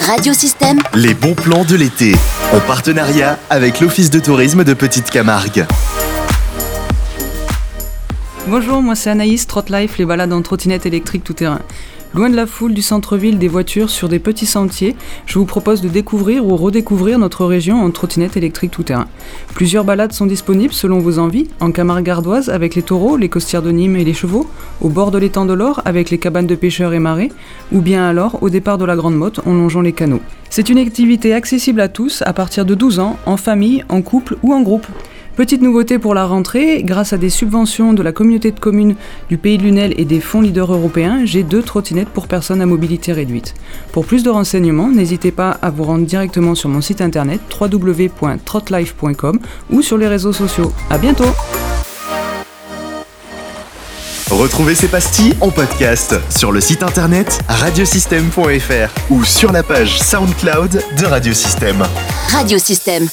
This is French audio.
Radiosystème, Les bons plans de l'été. En partenariat avec l'Office de tourisme de Petite Camargue. Bonjour, moi c'est Anaïs, Trotlife, les balades en trottinette électrique tout terrain. Loin de la foule du centre-ville des voitures sur des petits sentiers, je vous propose de découvrir ou redécouvrir notre région en trottinette électrique tout terrain. Plusieurs balades sont disponibles selon vos envies, en Camargue gardoise avec les taureaux, les costières de Nîmes et les chevaux, au bord de l'étang de l'Or avec les cabanes de pêcheurs et marais, ou bien alors au départ de la Grande Motte en longeant les canaux. C'est une activité accessible à tous à partir de 12 ans, en famille, en couple ou en groupe. Petite nouveauté pour la rentrée, grâce à des subventions de la communauté de communes du Pays de Lunel et des fonds leaders européens, j'ai deux trottinettes pour personnes à mobilité réduite. Pour plus de renseignements, n'hésitez pas à vous rendre directement sur mon site internet www.trotlife.com ou sur les réseaux sociaux. À bientôt Retrouvez ces pastilles en podcast sur le site internet radiosystème.fr ou sur la page SoundCloud de Radiosystème. Radiosystème.